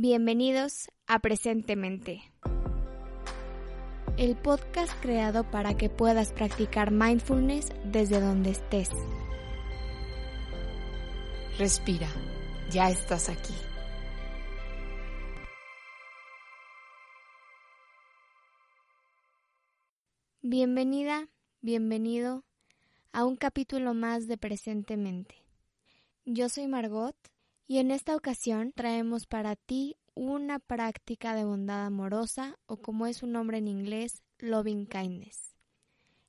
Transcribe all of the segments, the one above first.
Bienvenidos a Presentemente, el podcast creado para que puedas practicar mindfulness desde donde estés. Respira, ya estás aquí. Bienvenida, bienvenido a un capítulo más de Presentemente. Yo soy Margot y en esta ocasión traemos para ti una práctica de bondad amorosa o como es su nombre en inglés, loving kindness.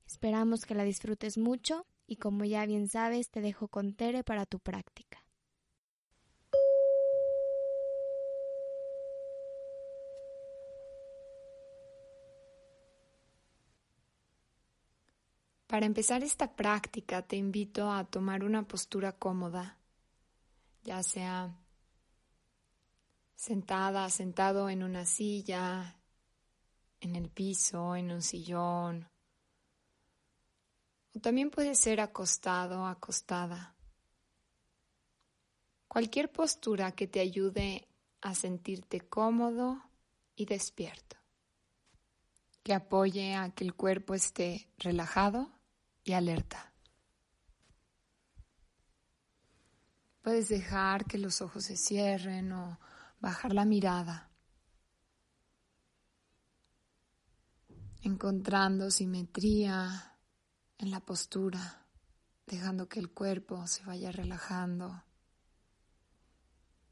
Esperamos que la disfrutes mucho y como ya bien sabes te dejo con Tere para tu práctica. Para empezar esta práctica te invito a tomar una postura cómoda, ya sea sentada, sentado en una silla, en el piso, en un sillón. O también puede ser acostado, acostada. Cualquier postura que te ayude a sentirte cómodo y despierto. Que apoye a que el cuerpo esté relajado y alerta. Puedes dejar que los ojos se cierren o bajar la mirada, encontrando simetría en la postura, dejando que el cuerpo se vaya relajando.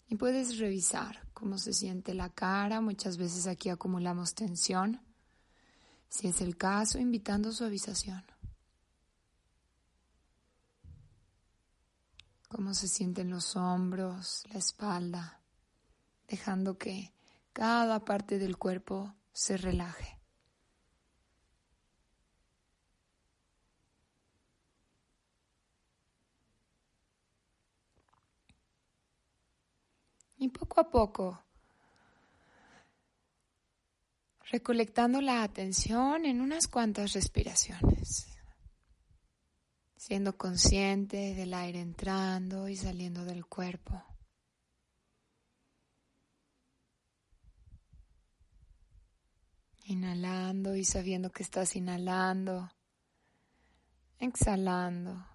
Y puedes revisar cómo se siente la cara. Muchas veces aquí acumulamos tensión. Si es el caso, invitando suavización. Cómo se sienten los hombros, la espalda dejando que cada parte del cuerpo se relaje. Y poco a poco, recolectando la atención en unas cuantas respiraciones, siendo consciente del aire entrando y saliendo del cuerpo. Inhalando y sabiendo que estás inhalando. Exhalando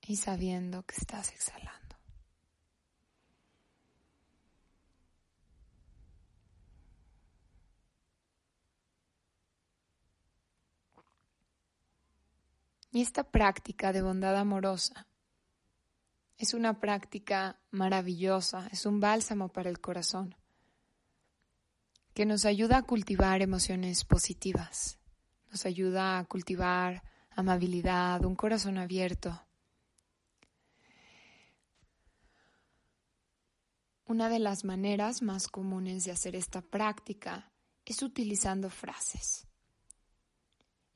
y sabiendo que estás exhalando. Y esta práctica de bondad amorosa es una práctica maravillosa, es un bálsamo para el corazón que nos ayuda a cultivar emociones positivas, nos ayuda a cultivar amabilidad, un corazón abierto. Una de las maneras más comunes de hacer esta práctica es utilizando frases.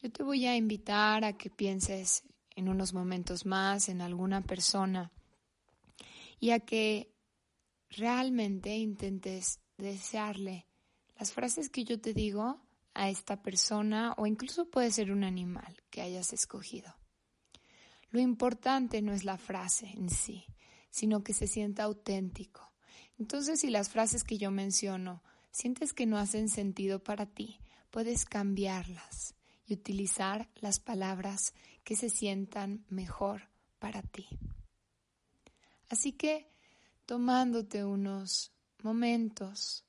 Yo te voy a invitar a que pienses en unos momentos más en alguna persona y a que realmente intentes desearle las frases que yo te digo a esta persona o incluso puede ser un animal que hayas escogido. Lo importante no es la frase en sí, sino que se sienta auténtico. Entonces, si las frases que yo menciono sientes que no hacen sentido para ti, puedes cambiarlas y utilizar las palabras que se sientan mejor para ti. Así que, tomándote unos momentos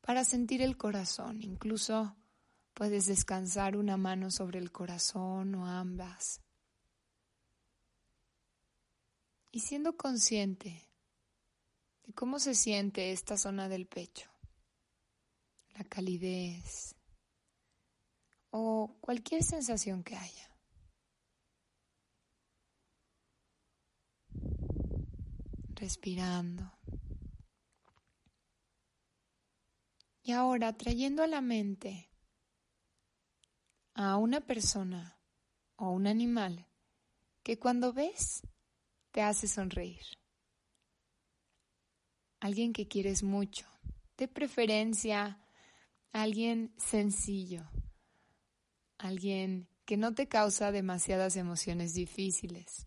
para sentir el corazón. Incluso puedes descansar una mano sobre el corazón o ambas. Y siendo consciente de cómo se siente esta zona del pecho, la calidez o cualquier sensación que haya. Respirando. Y ahora trayendo a la mente a una persona o un animal que cuando ves te hace sonreír. Alguien que quieres mucho, de preferencia alguien sencillo, alguien que no te causa demasiadas emociones difíciles.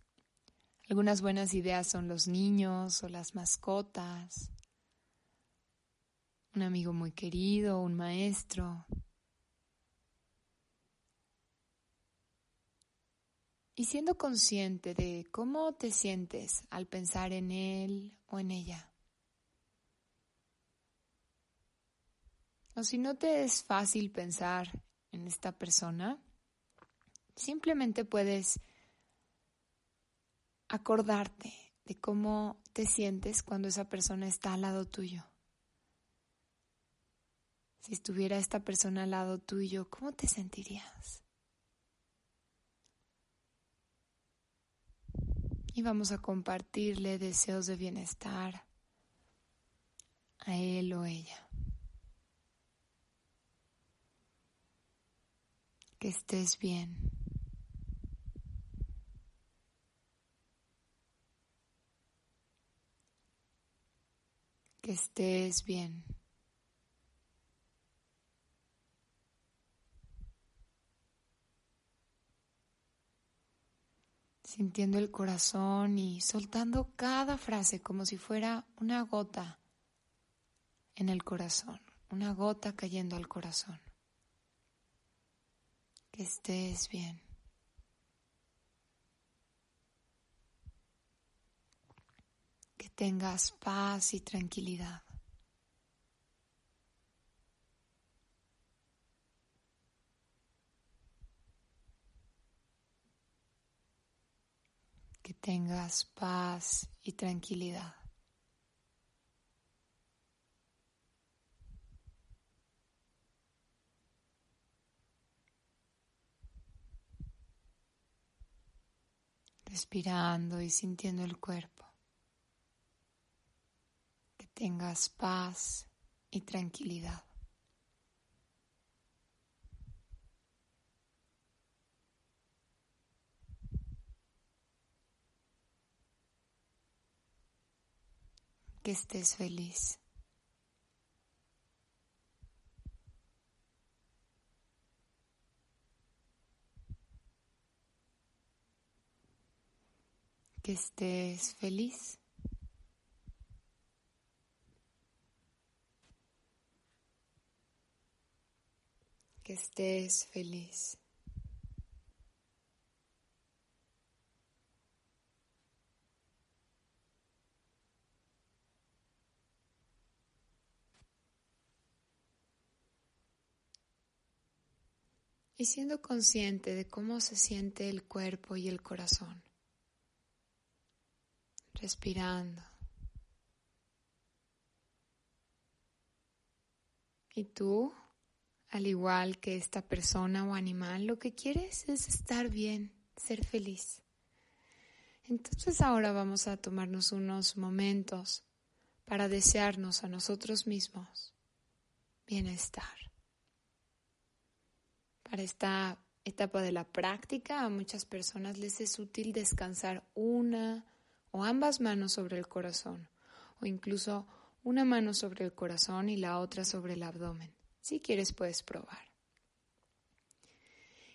Algunas buenas ideas son los niños o las mascotas un amigo muy querido, un maestro. Y siendo consciente de cómo te sientes al pensar en él o en ella. O si no te es fácil pensar en esta persona, simplemente puedes acordarte de cómo te sientes cuando esa persona está al lado tuyo. Si estuviera esta persona al lado tuyo, ¿cómo te sentirías? Y vamos a compartirle deseos de bienestar a él o ella. Que estés bien. Que estés bien. sintiendo el corazón y soltando cada frase como si fuera una gota en el corazón, una gota cayendo al corazón. Que estés bien. Que tengas paz y tranquilidad. que tengas paz y tranquilidad. Respirando y sintiendo el cuerpo. Que tengas paz y tranquilidad. que estés feliz. Que estés feliz. Que estés feliz. y siendo consciente de cómo se siente el cuerpo y el corazón. Respirando. Y tú, al igual que esta persona o animal, lo que quieres es estar bien, ser feliz. Entonces ahora vamos a tomarnos unos momentos para desearnos a nosotros mismos bienestar para esta etapa de la práctica, a muchas personas les es útil descansar una o ambas manos sobre el corazón, o incluso una mano sobre el corazón y la otra sobre el abdomen. Si quieres puedes probar.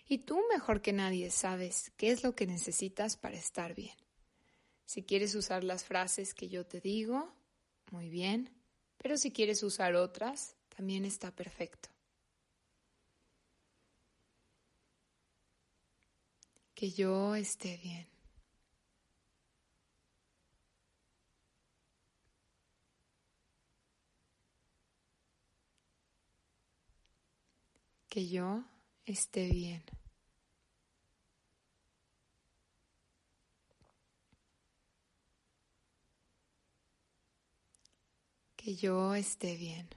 Y tú mejor que nadie sabes qué es lo que necesitas para estar bien. Si quieres usar las frases que yo te digo, muy bien, pero si quieres usar otras, también está perfecto. que yo esté bien. Que yo esté bien. Que yo esté bien.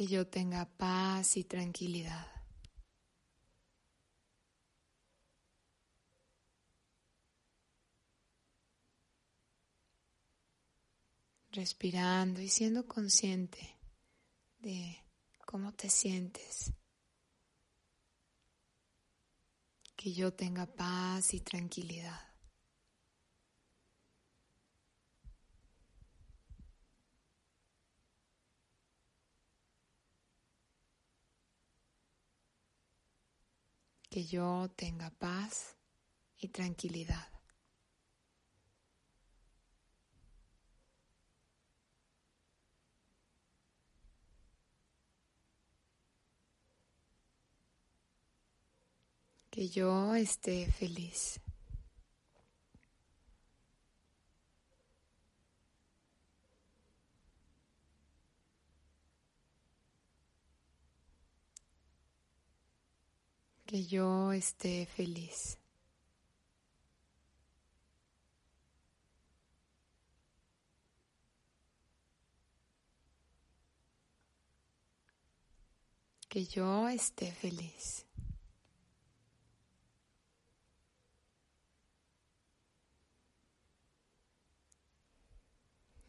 que yo tenga paz y tranquilidad. Respirando y siendo consciente de cómo te sientes. Que yo tenga paz y tranquilidad. Que yo tenga paz y tranquilidad. Que yo esté feliz. que yo esté feliz. Que yo esté feliz.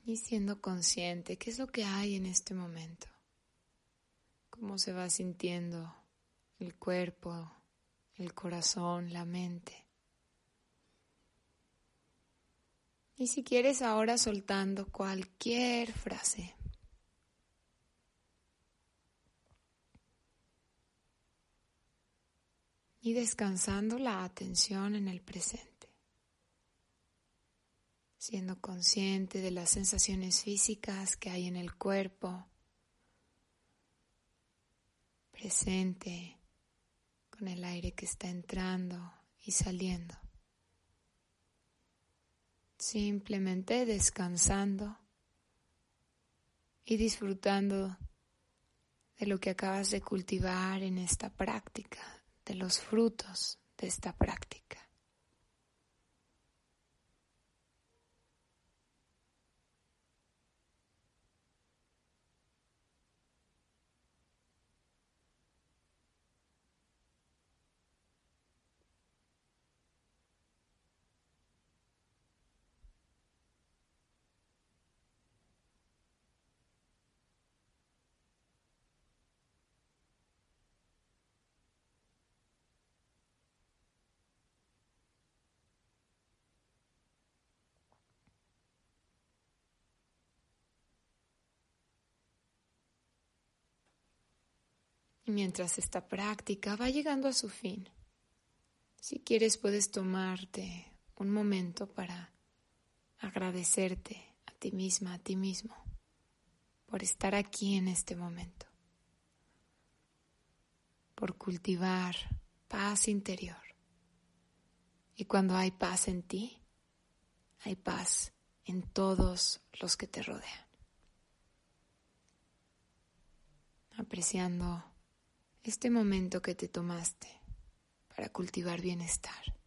Y siendo consciente, ¿qué es lo que hay en este momento? ¿Cómo se va sintiendo el cuerpo, el corazón, la mente. Y si quieres ahora soltando cualquier frase. Y descansando la atención en el presente. Siendo consciente de las sensaciones físicas que hay en el cuerpo. Presente con el aire que está entrando y saliendo. Simplemente descansando y disfrutando de lo que acabas de cultivar en esta práctica, de los frutos de esta práctica. Mientras esta práctica va llegando a su fin, si quieres puedes tomarte un momento para agradecerte a ti misma, a ti mismo, por estar aquí en este momento, por cultivar paz interior. Y cuando hay paz en ti, hay paz en todos los que te rodean. Apreciando este momento que te tomaste para cultivar bienestar.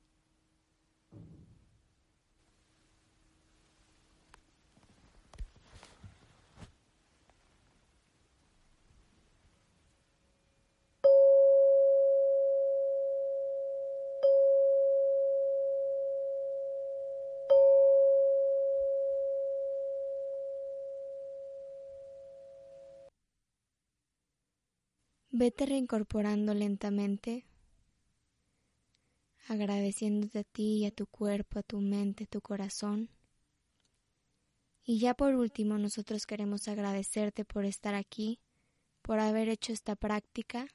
Vete reincorporando lentamente, agradeciéndote a ti y a tu cuerpo, a tu mente, a tu corazón. Y ya por último, nosotros queremos agradecerte por estar aquí, por haber hecho esta práctica.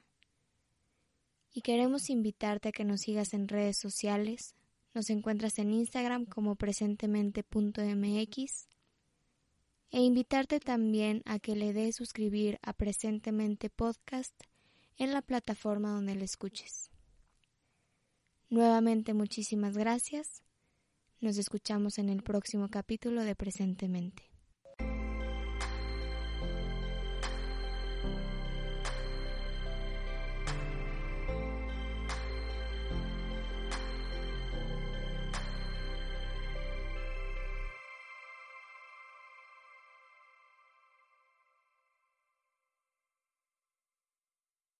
Y queremos invitarte a que nos sigas en redes sociales. Nos encuentras en Instagram como presentemente.mx e invitarte también a que le des suscribir a Presentemente Podcast en la plataforma donde le escuches. Nuevamente muchísimas gracias. Nos escuchamos en el próximo capítulo de Presentemente.